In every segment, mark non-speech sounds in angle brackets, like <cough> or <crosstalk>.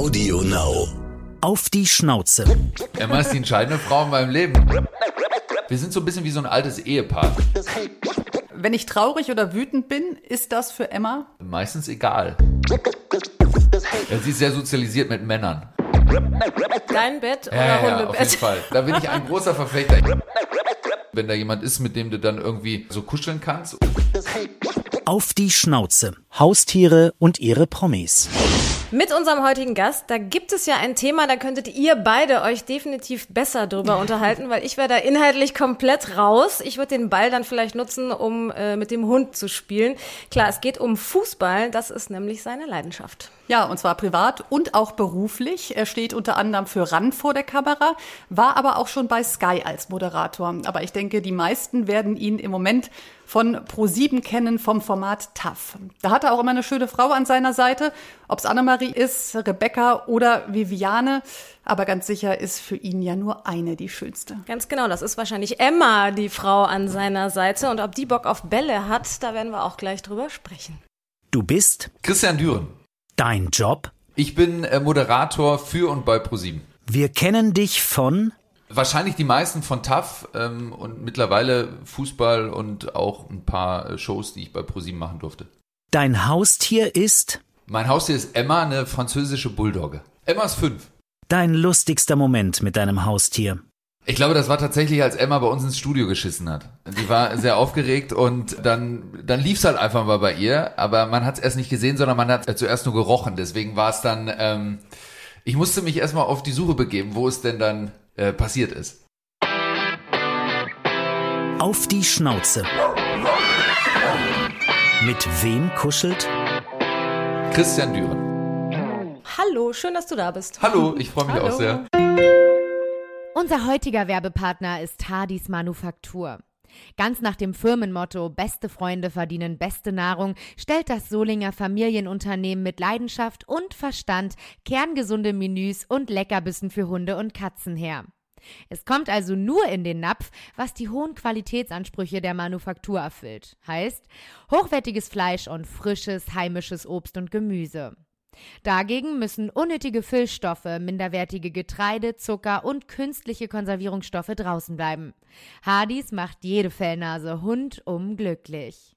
Audio Now. Auf die Schnauze. Emma ist die entscheidende Frau in meinem Leben. Wir sind so ein bisschen wie so ein altes Ehepaar. Wenn ich traurig oder wütend bin, ist das für Emma? Meistens egal. Ja, sie ist sehr sozialisiert mit Männern. Dein Bett oder Ja, ja, auf jeden Hundebett? Fall. Da bin ich ein großer Verfechter. Wenn da jemand ist, mit dem du dann irgendwie so kuscheln kannst. Auf die Schnauze. Haustiere und ihre Promis. Mit unserem heutigen Gast, da gibt es ja ein Thema, da könntet ihr beide euch definitiv besser drüber <laughs> unterhalten, weil ich wäre da inhaltlich komplett raus. Ich würde den Ball dann vielleicht nutzen, um äh, mit dem Hund zu spielen. Klar, es geht um Fußball, das ist nämlich seine Leidenschaft. Ja, und zwar privat und auch beruflich. Er steht unter anderem für RAN vor der Kamera, war aber auch schon bei Sky als Moderator. Aber ich denke, die meisten werden ihn im Moment von Pro7 kennen vom Format TAF. Da hat er auch immer eine schöne Frau an seiner Seite, ob es Annemarie ist, Rebecca oder Viviane. Aber ganz sicher ist für ihn ja nur eine die schönste. Ganz genau, das ist wahrscheinlich Emma, die Frau an seiner Seite. Und ob die Bock auf Bälle hat, da werden wir auch gleich drüber sprechen. Du bist Christian Düren. dein Job. Ich bin äh, Moderator für und bei ProSieben. Wir kennen dich von Wahrscheinlich die meisten von TAF ähm, und mittlerweile Fußball und auch ein paar äh, Shows, die ich bei ProSieben machen durfte. Dein Haustier ist Mein Haustier ist Emma, eine französische Bulldogge. Emma ist fünf. dein lustigster Moment mit deinem Haustier. Ich glaube, das war tatsächlich, als Emma bei uns ins Studio geschissen hat. Die war sehr aufgeregt und dann, dann lief's halt einfach mal bei ihr, aber man hat es erst nicht gesehen, sondern man hat zuerst nur gerochen. Deswegen war es dann, ähm, ich musste mich erstmal auf die Suche begeben, wo es denn dann äh, passiert ist. Auf die Schnauze. Mit wem kuschelt? Christian Düren. Hallo, schön, dass du da bist. Hallo, ich freue mich Hallo. auch sehr. Unser heutiger Werbepartner ist Hardys Manufaktur. Ganz nach dem Firmenmotto Beste Freunde verdienen beste Nahrung stellt das Solinger Familienunternehmen mit Leidenschaft und Verstand kerngesunde Menüs und Leckerbissen für Hunde und Katzen her. Es kommt also nur in den Napf, was die hohen Qualitätsansprüche der Manufaktur erfüllt. Heißt, hochwertiges Fleisch und frisches heimisches Obst und Gemüse. Dagegen müssen unnötige Füllstoffe, minderwertige Getreide, Zucker und künstliche Konservierungsstoffe draußen bleiben. Hardys macht jede Fellnase rundum glücklich.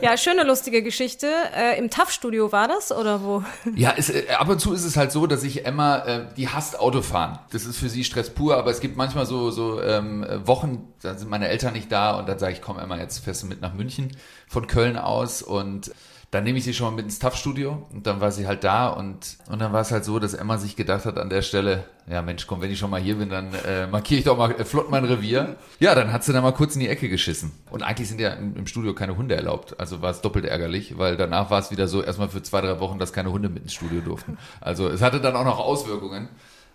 Ja, schöne lustige Geschichte. Äh, Im TAF-Studio war das oder wo? <laughs> Ja, es, äh, ab und zu ist es halt so, dass ich Emma, äh, die hasst Autofahren. Das ist für sie Stress pur, aber es gibt manchmal so, so ähm, äh, Wochen, da sind meine Eltern nicht da und dann sage ich, komm Emma, jetzt fährst du mit nach München von Köln aus und dann nehme ich sie schon mal mit ins TAF-Studio und dann war sie halt da und, und dann war es halt so, dass Emma sich gedacht hat an der Stelle, ja Mensch, komm, wenn ich schon mal hier bin, dann äh, markiere ich doch mal äh, flott mein Revier. Ja, dann hat sie da mal kurz in die Ecke geschissen. Und eigentlich sind ja im, im Studio keine Hunde erlaubt, also war es doppelt ärgerlich, weil danach war es wieder so, erstmal für zwei, drei Wochen, dass keine Hunde mit ins Studio durften. Also es hatte dann auch noch Auswirkungen.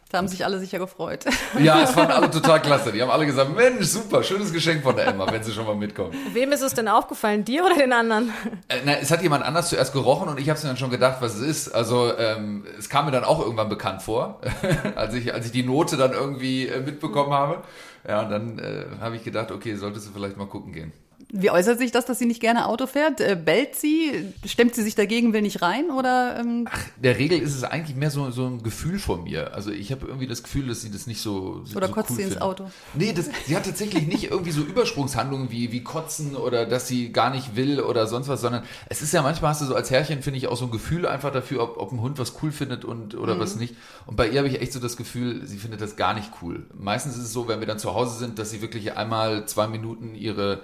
Da haben sich alle sicher gefreut. <laughs> Ja, es fanden <laughs> alle total klasse. Die haben alle gesagt, Mensch, super, schönes Geschenk von der Emma, wenn sie schon mal mitkommt. Wem ist es denn aufgefallen, dir oder den anderen? Äh, na, es hat jemand anders zuerst gerochen und ich habe mir dann schon gedacht, was es ist. Also ähm, es kam mir dann auch irgendwann bekannt vor, <laughs> als ich als ich die Note dann irgendwie äh, mitbekommen habe. Ja, und dann äh, habe ich gedacht, okay, solltest du vielleicht mal gucken gehen. Wie äußert sich das, dass sie nicht gerne Auto fährt? Äh, bellt sie? Stemmt sie sich dagegen, will nicht rein? Oder ähm, In der Regel ist es eigentlich mehr so, so ein Gefühl von mir. Also ich habe irgendwie das Gefühl, dass sie das nicht so Oder so kotzt cool sie ins findet. Auto? Nee, das, sie hat tatsächlich nicht irgendwie so Übersprungshandlungen wie, wie Kotzen oder dass sie gar nicht will oder sonst was, sondern es ist ja manchmal hast du so als Herrchen, finde ich, auch so ein Gefühl einfach dafür, ob, ob ein Hund was cool findet und oder was nicht. Und bei ihr habe ich echt so das Gefühl, sie findet das gar nicht cool. Meistens ist es so, wenn wir dann zu Hause sind, dass sie wirklich einmal zwei Minuten ihre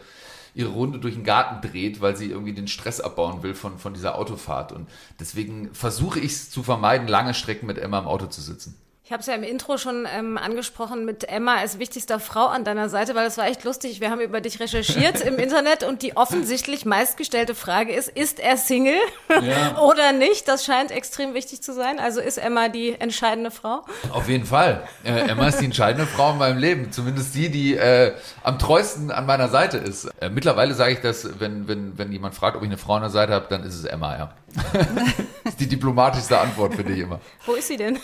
ihre Runde durch den Garten dreht, weil sie irgendwie den Stress abbauen will von, von dieser Autofahrt. Und deswegen versuche ich es zu vermeiden, lange Strecken mit Emma im Auto zu sitzen. Ich habe es ja im Intro schon ähm, angesprochen mit Emma als wichtigster Frau an deiner Seite, weil das war echt lustig. Wir haben über dich recherchiert im <laughs> Internet und die offensichtlich meistgestellte Frage ist, ist er Single Ja. <laughs> oder nicht? Das scheint extrem wichtig zu sein. Also ist Emma die entscheidende Frau? Auf jeden Fall. Äh, Emma ist die entscheidende Frau in meinem Leben. Zumindest die, die äh, am treuesten an meiner Seite ist. Äh, mittlerweile sage ich das, wenn, wenn, wenn jemand fragt, ob ich eine Frau an der Seite habe, dann ist es Emma, ja. <laughs> das ist die diplomatischste Antwort, finde ich immer. Wo ist sie denn?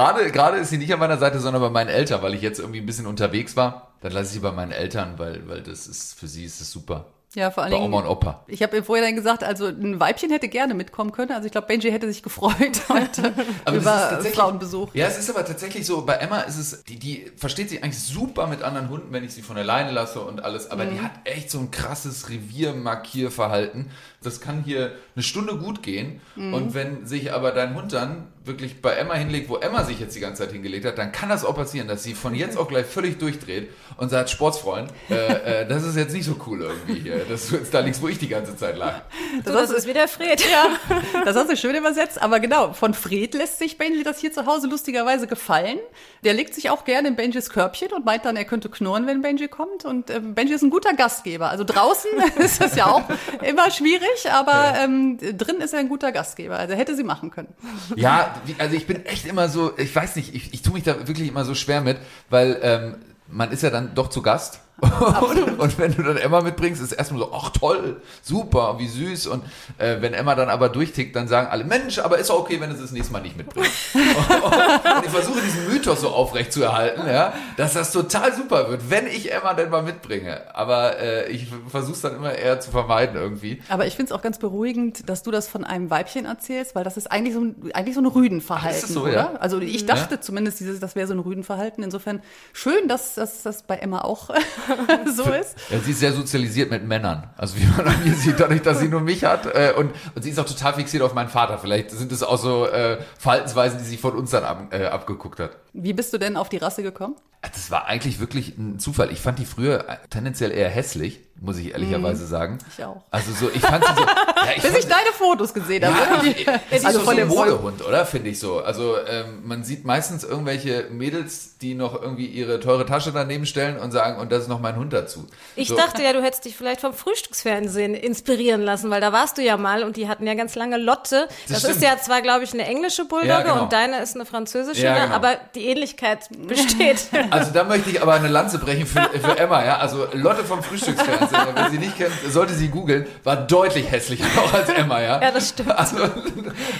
Gerade gerade ist sie nicht an meiner Seite, sondern bei meinen Eltern, weil ich jetzt irgendwie ein bisschen unterwegs war. Dann lasse ich sie bei meinen Eltern, weil, weil das ist für sie ist es super. Ja, vor allen Bei Dingen. Oma und Opa. Ich habe vorher dann gesagt, also ein Weibchen hätte gerne mitkommen können. Also ich glaube, Benji hätte sich gefreut <laughs> heute Aber über Frauenbesuch. Ja, es ist aber tatsächlich so, bei Emma ist es, die, die versteht sich eigentlich super mit anderen Hunden, wenn ich sie von alleine lasse und alles, aber Mhm. die hat echt so ein krasses Reviermarkierverhalten. Das kann hier eine Stunde gut gehen Mhm. und wenn sich aber dein Hund dann wirklich bei Emma hinlegt, wo Emma sich jetzt die ganze Zeit hingelegt hat, dann kann das auch passieren, dass sie von jetzt auf gleich völlig durchdreht und sagt, Sportsfreund, äh, äh, das ist jetzt nicht so cool irgendwie hier, dass du jetzt da liegst, wo ich die ganze Zeit lag. Du, das ist wieder Fred. Ja, <laughs> das hast du schön übersetzt. Aber genau, von Fred lässt sich Benji das hier zu Hause lustigerweise gefallen. Der legt sich auch gerne in Benjis Körbchen und meint dann, er könnte knurren, wenn Benji kommt. Und ähm, Benji ist ein guter Gastgeber. Also draußen <laughs> ist das ja auch immer schwierig, aber ähm, drin ist er ein guter Gastgeber. Also hätte sie machen können. Ja, also ich bin echt immer so, ich weiß nicht, ich, ich tue mich da wirklich immer so schwer mit, weil ähm, man ist ja dann doch zu Gast. <laughs> und, und wenn du dann Emma mitbringst, ist erstmal so, ach toll, super, wie süß. Und äh, wenn Emma dann aber durchtickt, dann sagen alle, Mensch, aber ist auch okay, wenn du es das nächste Mal nicht mitbringst. und <laughs> <laughs> versuche diesen Mythos so aufrecht zu erhalten, ja, dass das total super wird, wenn ich Emma denn mal mitbringe. Aber äh, ich versuche es dann immer eher zu vermeiden irgendwie. Aber ich finde es auch ganz beruhigend, dass du das von einem Weibchen erzählst, weil das ist eigentlich so ein, eigentlich so ein Rüdenverhalten, Ach, ist so, oder? ja? Also ich dachte zumindest, dieses, das wäre so ein Rüdenverhalten. Insofern schön, dass, das bei Emma auch <laughs> so ist. Ja, sie ist sehr sozialisiert mit Männern. Also wie man an ihr sieht, dadurch, dass sie nur mich hat. Äh, und, und sie ist auch total fixiert auf meinen Vater. Vielleicht sind es auch so äh, Verhaltensweisen, die sie von uns dann ab, äh, abgeguckt hat. Wie bist du denn auf die Rasse gekommen? Das war eigentlich wirklich ein Zufall. Ich fand die früher tendenziell eher hässlich, muss ich ehrlicherweise sagen. Ich auch. Also so, ich fand sie so. <laughs> Ja, ich Bis fand ich deine Fotos gesehen habe. ja, ich, es ist also so, von so ein dem Modehund, oder? Finde ich so. Also ähm, man sieht meistens irgendwelche Mädels, die noch irgendwie ihre teure Tasche daneben stellen und sagen, und das ist noch mein Hund dazu. Ich so. dachte ja, du hättest dich vielleicht vom Frühstücksfernsehen inspirieren lassen, weil da warst du ja mal und die hatten ja ganz lange Lotte. Das, stimmt. ist ja zwar, glaube ich, eine englische Bulldogge Ja, genau. und deine ist eine französische, Ja, genau. aber die Ähnlichkeit besteht. <laughs> Also da möchte ich aber eine Lanze brechen für, für Emma, ja. Also Lotte vom Frühstücksfernsehen, wer sie nicht kennt, sollte sie googeln, war deutlich hässlicher <laughs> auch als Emma, ja. Ja, das stimmt. Also,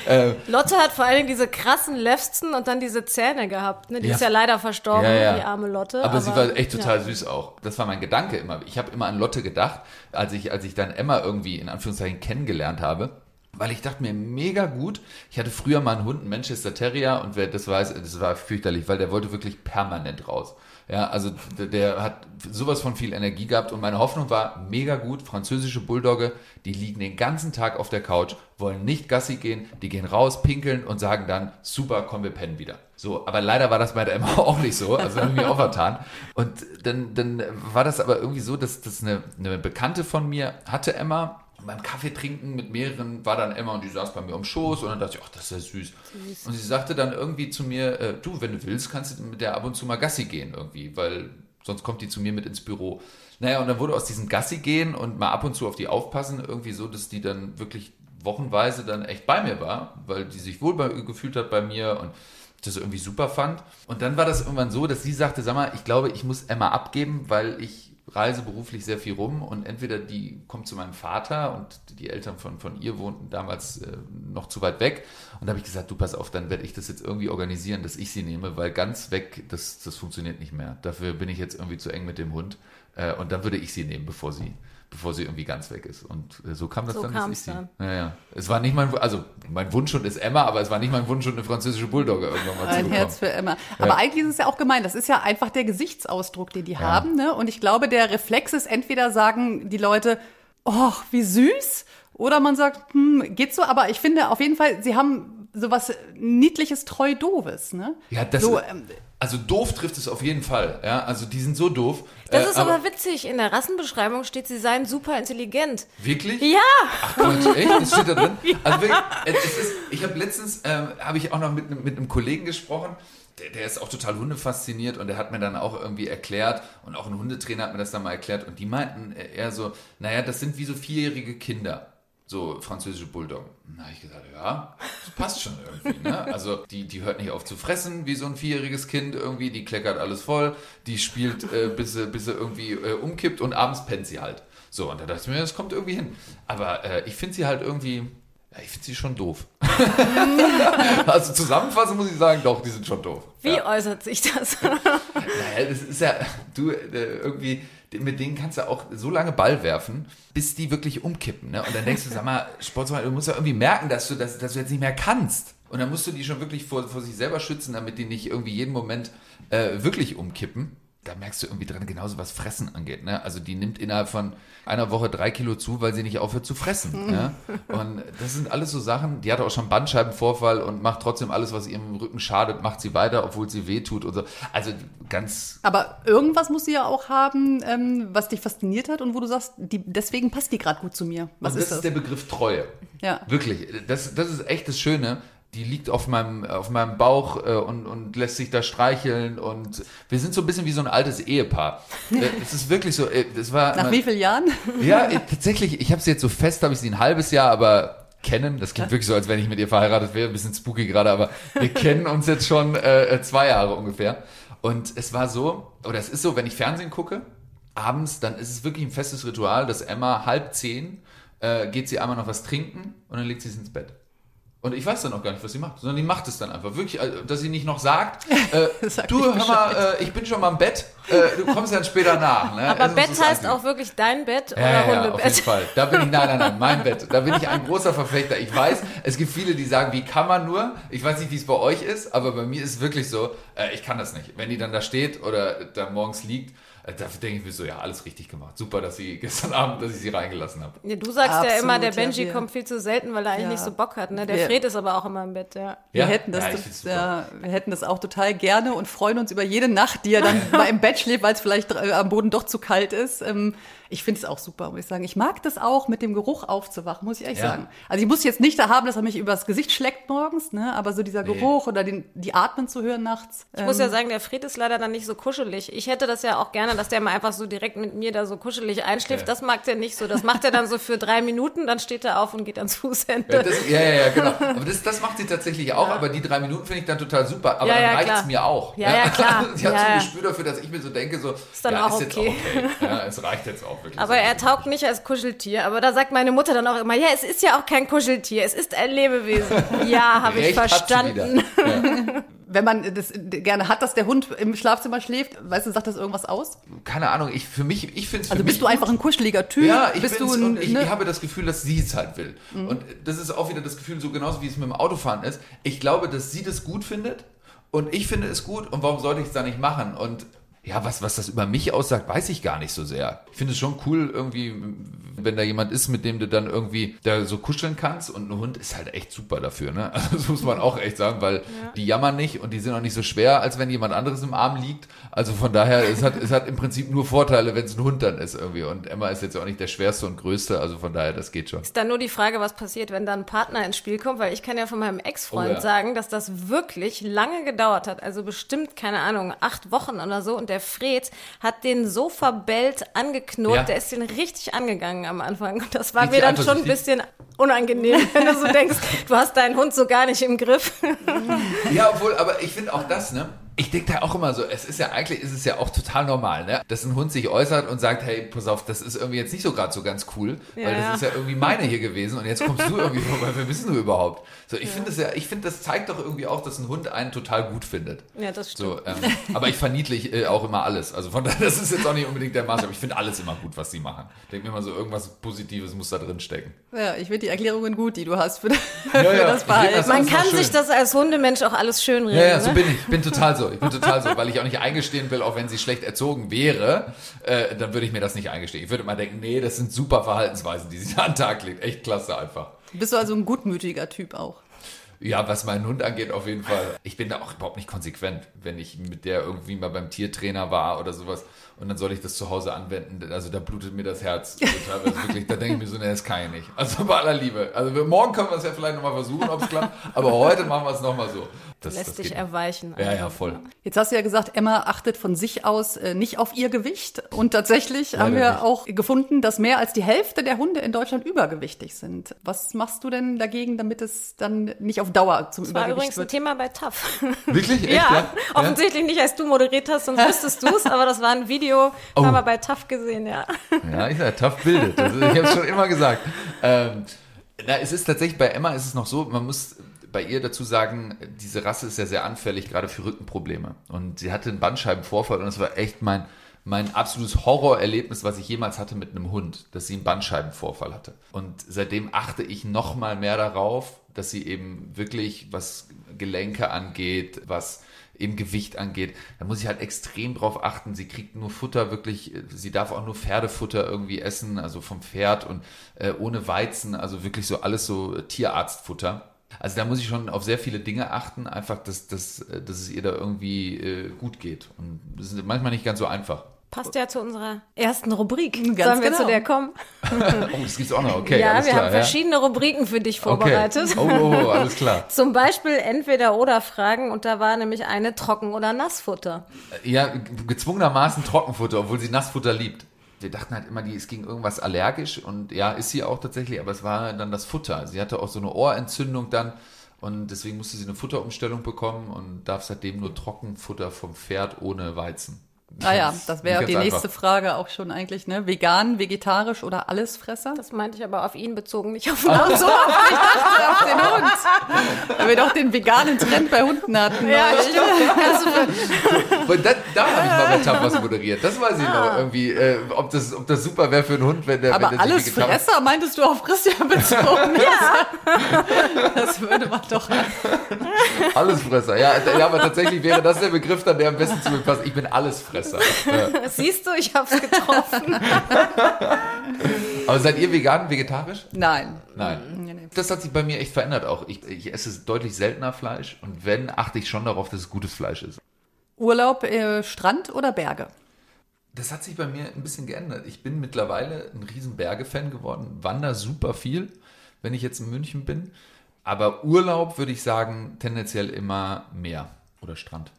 äh, Lotte hat vor allen Dingen diese krassen Lefzen und dann diese Zähne gehabt. Ne? Die Ja. ist ja leider verstorben, Ja, ja. die arme Lotte. aber, sie war echt total süß auch. Das war mein Gedanke immer. Ich habe immer an Lotte gedacht, als ich, als ich dann Emma irgendwie in Anführungszeichen kennengelernt habe. Weil ich dachte mir, mega gut. Ich hatte früher mal einen Hund, einen Manchester Terrier, und wer das weiß, das war fürchterlich, weil der wollte wirklich permanent raus. Ja, also der, hat sowas von viel Energie gehabt und meine Hoffnung war mega gut. Französische Bulldogge, die liegen den ganzen Tag auf der Couch, wollen nicht Gassi gehen, die gehen raus, pinkeln und sagen dann, super, komm, wir pennen wieder. So, aber leider war das bei der <laughs> Emma auch nicht so, also wir auch vertan. Und dann, dann war das aber irgendwie so, dass, dass eine, eine Bekannte von mir hatte Emma und beim Kaffee trinken mit mehreren war dann Emma und die saß bei mir am Schoß und dann dachte ich, ach, das ist ja süß. Und sie sagte dann irgendwie zu mir, äh, du, wenn du willst, kannst du mit der ab und zu mal Gassi gehen irgendwie, weil sonst kommt die zu mir mit ins Büro. Naja, und dann wurde aus diesem Gassi gehen und mal ab und zu auf die aufpassen, irgendwie so, dass die dann wirklich wochenweise dann echt bei mir war, weil die sich wohl bei, gefühlt hat bei mir und das irgendwie super fand. Und dann war das irgendwann so, dass sie sagte, sag mal, ich glaube, ich muss Emma abgeben, weil ich reise beruflich sehr viel rum und entweder die kommt zu meinem Vater und die Eltern von, von ihr wohnten damals äh, noch zu weit weg. Und da habe ich gesagt, du pass auf, dann werde ich das jetzt irgendwie organisieren, dass ich sie nehme, weil ganz weg, das, das funktioniert nicht mehr. Dafür bin ich jetzt irgendwie zu eng mit dem Hund. Äh, und dann würde ich sie nehmen, bevor sie, bevor sie irgendwie ganz weg ist. Und äh, so kam das So dann, dass ich kam's sie. dann. Ja, ja. Es war nicht mein, also mein Wunschhund ist Emma, aber es war nicht mein Wunschhund, eine französische Bulldogge irgendwann mal zu Ein bekommen. Herz für Emma. Aber Ja. eigentlich ist es ja auch gemein. Das ist ja einfach der Gesichtsausdruck, den die haben. Ne? Und ich glaube, der Reflex ist entweder sagen die Leute, oh, wie süß. Oder man sagt, hm, geht so. Aber ich finde auf jeden Fall, sie haben sowas niedliches, treu doofes. Ne? Ja, das so, ähm, also doof trifft es auf jeden Fall. Ja, also die sind so doof. Das Äh, ist aber, witzig. In der Rassenbeschreibung steht, sie seien super intelligent. wirklich. Ja! Ach Quatsch, echt? Das steht da drin? <laughs> Also wirklich, es ist, ich habe letztens, ähm, habe ich auch noch mit, einem- mit einem Kollegen gesprochen, der, der ist auch total hundefasziniert und der hat mir dann auch irgendwie erklärt und auch ein Hundetrainer hat mir das dann mal erklärt und die meinten eher so, naja, das sind wie so vierjährige Kinder. So französische Bulldoggen. Na, ich gesagt, ja, das passt schon irgendwie. Ne? Also die, die hört nicht auf zu fressen, wie so ein vierjähriges Kind irgendwie. Die kleckert alles voll. Die spielt, äh, bis, sie, bis sie irgendwie äh, umkippt und abends pennt sie halt. So, und da dachte ich mir, das kommt irgendwie hin. Aber äh, ich finde sie halt irgendwie, ja, ich finde sie schon doof. <laughs> also zusammenfassend muss ich sagen, doch, die sind schon doof. Wie Ja. äußert sich das? <laughs> Naja, das ist ja, du, äh, irgendwie, mit denen kannst du auch so lange Ball werfen, bis die wirklich umkippen. Ne? Und dann denkst du, sag mal, <laughs> Sportsmann, du musst ja irgendwie merken, dass du, dass, dass du jetzt nicht mehr kannst. Und dann musst du die schon wirklich vor, vor sich selber schützen, damit die nicht irgendwie jeden Moment äh, wirklich umkippen da merkst du irgendwie dran, genauso was Fressen angeht. Ne? Also die nimmt innerhalb von einer Woche drei Kilo zu, weil sie nicht aufhört zu fressen. ja? Und das sind alles so Sachen, die hat auch schon Bandscheibenvorfall und macht trotzdem alles, was ihrem Rücken schadet, macht sie weiter, obwohl sie weh tut und so. Also ganz. Aber irgendwas muss sie ja auch haben, ähm, was dich fasziniert hat und wo du sagst, die, deswegen passt die gerade gut zu mir. Was und das ist das? ist der Begriff Treue. Ja. Wirklich. Das, das ist echt das Schöne. Die liegt auf meinem, auf meinem Bauch äh, und, und lässt sich da streicheln und wir sind so ein bisschen wie so ein altes Ehepaar. <laughs> Äh, Es ist wirklich so, äh, das war. Nach wie vielen Jahren? Ja, äh, tatsächlich, ich habe sie jetzt so fest, habe ich sie ein halbes Jahr, aber kennen, das klingt wirklich so, als wenn ich mit ihr verheiratet wäre, ein bisschen spooky gerade, aber wir kennen uns jetzt schon äh, zwei Jahre ungefähr. Und es war so, oder es ist so, wenn ich Fernsehen gucke, abends, dann ist es wirklich ein festes Ritual, dass Emma halb zehn äh, geht sie einmal noch was trinken und dann legt sie es ins Bett. Und ich weiß dann auch gar nicht, was sie macht, sondern die macht es dann einfach. Wirklich, also, dass sie nicht noch sagt, <laughs> äh, Sag du, hör mal, äh, ich bin schon mal im Bett, äh, du kommst dann später nach. Ne? Aber Also, Bett heißt auch wirklich dein Bett oder ja, ja, ja, auf jeden Hundebett. Fall. Da bin ich, nein, nein, nein, mein Bett. Da bin ich ein großer Verfechter. Ich weiß, es gibt viele, die sagen, wie kann man nur? Ich weiß nicht, wie es bei euch ist, aber bei mir ist es wirklich so, äh, ich kann das nicht. Wenn die dann da steht oder da morgens liegt, äh, da denke ich mir so, ja, alles richtig gemacht. Super, dass sie <laughs> gestern Abend, dass ich sie reingelassen habe. Ja, du sagst ja Absolut, immer, der ja, Benji wir- kommt viel zu selten, weil er eigentlich Ja. nicht so Bock hat. Ne? Der Wir- Fred ist aber auch immer im Bett, ja. Wir Ja? hätten das, Ja, das ja, wir hätten das auch total gerne und freuen uns über jede Nacht, die er dann <laughs> mal im Bett schläft, weil es vielleicht äh, am Boden doch zu kalt ist. Ähm, ich finde es auch super, muss ich sagen. Ich mag das auch, mit dem Geruch aufzuwachen, muss ich ehrlich Ja. sagen. Also ich muss jetzt nicht da haben, dass er mich übers Gesicht schlägt morgens, ne? aber so dieser Nee. Geruch oder den, die Atmen zu hören nachts. Ich muss ja sagen, der Fred ist leider dann nicht so kuschelig. Ich hätte das ja auch gerne, dass der mal einfach so direkt mit mir da so kuschelig einschläft. Ja. Das mag der nicht so. Das macht er dann so für drei Minuten, dann steht er auf und geht ans Fußende. Ja, das, ja, ja, ja, genau. <laughs> Aber das, das macht sie tatsächlich auch, aber die drei Minuten finde ich dann total super. Aber Ja, dann ja, reicht es mir auch. Ja, ja, klar. sie hat Ja, so ein ja. Gespür dafür, dass ich mir so denke, so, Ist dann ja, auch ist jetzt okay. okay. <laughs> Ja, es reicht jetzt auch wirklich. Aber er taugt nicht als Kuscheltier. Aber da sagt meine Mutter dann auch immer, ja, es ist ja auch kein Kuscheltier, es ist ein Lebewesen. <laughs> Ja, habe ich verstanden. wieder. Ja. <laughs> Wenn man das gerne hat, dass der Hund im Schlafzimmer schläft, weißt du, sagt das irgendwas aus? Keine Ahnung, ich, für mich, ich finde es Also bist du einfach ein kuscheliger Typ? Ja, ich, bist du ein, und ich, ne? ich habe das Gefühl, dass sie es halt will. Und das ist auch wieder das Gefühl, so genauso wie es mit dem Autofahren ist. Ich glaube, dass sie das gut findet und ich finde es gut und warum sollte ich es dann nicht machen? Und ja, was, was das über mich aussagt, weiß ich gar nicht so sehr. Ich finde es schon cool, irgendwie, wenn da jemand ist, mit dem du dann irgendwie da so kuscheln kannst und ein Hund ist halt echt super dafür, ne? <laughs> Also das muss man auch echt sagen, weil die jammern nicht und die sind auch nicht so schwer, als wenn jemand anderes im Arm liegt. Also von daher, es hat, es hat im Prinzip nur Vorteile, wenn es ein Hund dann ist irgendwie. Und Emma ist jetzt auch nicht der schwerste und größte, also von daher, das geht schon. Ist dann nur die Frage, was passiert, wenn da ein Partner ins Spiel kommt, weil ich kann ja von meinem Ex-Freund Oh ja. sagen, dass das wirklich lange gedauert hat, also bestimmt, keine Ahnung, acht Wochen oder so und der Fred hat den so verbellt angeknurrt, Ja. der ist den richtig angegangen am Anfang und das war Richtig mir dann schon ein bisschen unangenehm, <laughs> wenn du so denkst, du hast deinen Hund so gar nicht im Griff. Ja, obwohl, aber ich finde auch das, ne? Ich denke da auch immer so, es ist ja eigentlich, ist es ja auch total normal, ne? Dass ein Hund sich äußert und sagt, hey, pass auf, das ist irgendwie jetzt nicht so gerade so ganz cool, weil Ja, das ja. ist ja irgendwie meine hier gewesen und jetzt kommst du irgendwie vorbei, wer bist du überhaupt? So, ich finde das ja, ich finde, das zeigt doch irgendwie auch, dass ein Hund einen total gut findet. Ja, das stimmt. So, ähm, aber ich verniedlich äh, auch immer alles. Also von daher, das ist jetzt auch nicht unbedingt der Maßstab. Ich finde alles immer gut, was sie machen. Ich denke mir immer so, irgendwas Positives muss da drin stecken. Ja, ich finde die Erklärungen gut, die du hast für, Ja, für ja, das Verhalten. das Man kann sich das als Hundemensch auch alles schön reden. Ja, ja, so ne? bin ich. Ich bin total so. Ich bin total so, weil ich auch nicht eingestehen will, auch wenn sie schlecht erzogen wäre, äh, dann würde ich mir das nicht eingestehen. Ich würde mal denken, nee, das sind super Verhaltensweisen, die sie da <laughs> an den Tag legt. Echt klasse einfach. Bist du also ein gutmütiger Typ auch? Ja, was meinen Hund angeht, auf jeden Fall. Ich bin da auch überhaupt nicht konsequent, wenn ich mit der irgendwie mal beim Tiertrainer war oder sowas und dann soll ich das zu Hause anwenden. Also da blutet mir das Herz <laughs> wirklich. Da denke ich mir so, nee, das kann ich nicht. Also bei aller Liebe. Also wir, morgen können wir es ja vielleicht nochmal versuchen, ob es klappt, aber heute machen wir es nochmal so. Das, Lässt das dich erweichen. Ja, ja, voll. Jetzt hast du ja gesagt, Emma achtet von sich aus äh, nicht auf ihr Gewicht. Und tatsächlich haben wir nicht. auch gefunden, dass mehr als die Hälfte der Hunde in Deutschland übergewichtig sind. Was machst du denn dagegen, damit es dann nicht auf Dauer zum Das war Übergewicht übrigens ein wird? Thema bei TAF. Wirklich? <laughs> Echt, ja, ja? offensichtlich nicht, als du moderiert hast, sonst <laughs> wüsstest du es, aber das war ein Video, Oh. haben wir bei TAF gesehen, ja. Ja, ich sag, tough bildet. Das, ich habe es schon immer gesagt. Ähm, na, es ist tatsächlich, bei Emma ist es noch so, man muss bei ihr dazu sagen, diese Rasse ist ja sehr anfällig, gerade für Rückenprobleme. Und sie hatte einen Bandscheibenvorfall und das war echt mein, mein absolutes Horrorerlebnis, was ich jemals hatte mit einem Hund, dass sie einen Bandscheibenvorfall hatte. Und seitdem achte ich noch mal mehr darauf, dass sie eben wirklich, was Gelenke angeht, was eben Gewicht angeht, da muss ich halt extrem drauf achten. Sie kriegt nur Futter wirklich, sie darf auch nur Pferdefutter irgendwie essen, also vom Pferd und äh, ohne Weizen, also wirklich so alles so Tierarztfutter. Also da muss ich schon auf sehr viele Dinge achten, einfach, dass, dass, dass es ihr da irgendwie äh, gut geht. Und das ist manchmal nicht ganz so einfach. Passt ja zu unserer ersten Rubrik. Ganz Sollen wir genau. zu der kommen? <laughs> oh, das gibt's auch noch, okay. ja, wir klar, haben ja. verschiedene Rubriken für dich vorbereitet. Okay. Oh, oh, oh, alles klar. <laughs> Zum Beispiel entweder oder Fragen und da war nämlich eine Trocken- oder Nassfutter. Ja, gezwungenermaßen Trockenfutter, obwohl sie Nassfutter liebt. Wir dachten halt immer, die ist gegen irgendwas allergisch und ja, ist sie auch tatsächlich, aber es war dann das Futter. Sie hatte auch so eine Ohrentzündung dann und deswegen musste sie eine Futterumstellung bekommen und darf seitdem nur Trockenfutter vom Pferd ohne Weizen. Ah ja, das wäre die nächste einfach. Frage auch schon eigentlich, ne? Vegan, vegetarisch oder Allesfresser? Das meinte ich aber auf ihn bezogen, nicht auf Ah. uns. so, ich dachte auf den Hund. Weil wir doch den veganen Trend bei Hunden hatten. Ja, neulich. Und da, da habe ich mal bei Tapas moderiert. Das weiß ich Ah. noch irgendwie, äh, ob, das, ob das super wäre für einen Hund, wenn der Aber wenn der sich vegetarisch- Allesfresser meintest du auf Christian bezogen? <laughs> ja. Das würde man doch. Allesfresser. Ja, ja, aber tatsächlich wäre das der Begriff dann, der am besten zu mir passt. Ich bin Allesfresser. <laughs> Ja. Siehst du, ich hab's getroffen. Aber seid ihr vegan, vegetarisch? Nein. Nein. Nee. Das hat sich bei mir echt verändert auch. Ich, ich esse deutlich seltener Fleisch und wenn, achte ich schon darauf, dass es gutes Fleisch ist. Urlaub, äh, Strand oder Berge? Das hat sich bei mir ein bisschen geändert. Ich bin mittlerweile ein riesen Berge-Fan geworden, wander super viel, wenn ich jetzt in München bin. Aber Urlaub würde ich sagen, tendenziell immer Meer oder Strand.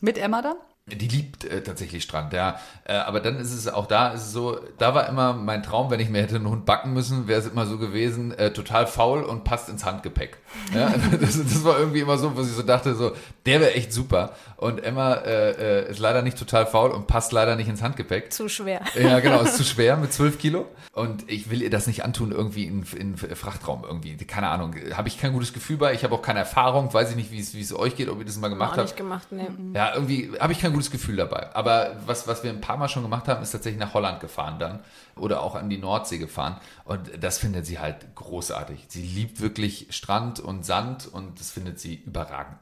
Mit Emma dann? Die liebt äh, tatsächlich Strand, ja. Äh, aber dann ist es auch da, ist es so, da war immer mein Traum, wenn ich mir hätte einen Hund backen müssen, wäre es immer so gewesen, äh, total faul und passt ins Handgepäck. Ja, <laughs> das, das war irgendwie immer so, wo ich so dachte, so, der wäre echt super. Und Emma äh, äh, ist leider nicht total faul und passt leider nicht ins Handgepäck. Zu schwer. Ja, genau, ist zu <laughs> schwer mit 12 Kilo. Und ich will ihr das nicht antun, irgendwie in, in Frachtraum irgendwie. Keine Ahnung. Habe ich kein gutes Gefühl bei. Ich habe auch keine Erfahrung. Weiß ich nicht, wie es, euch geht, ob ihr das mal gemacht Auch habt. nicht gemacht, nee. Ja, irgendwie habe ich kein gutes Gefühl dabei. Aber was, was wir ein paar Mal schon gemacht haben, ist tatsächlich nach Holland gefahren dann. Oder auch an die Nordsee gefahren. Und das findet sie halt großartig. Sie liebt wirklich Strand und Sand und das findet sie überragend.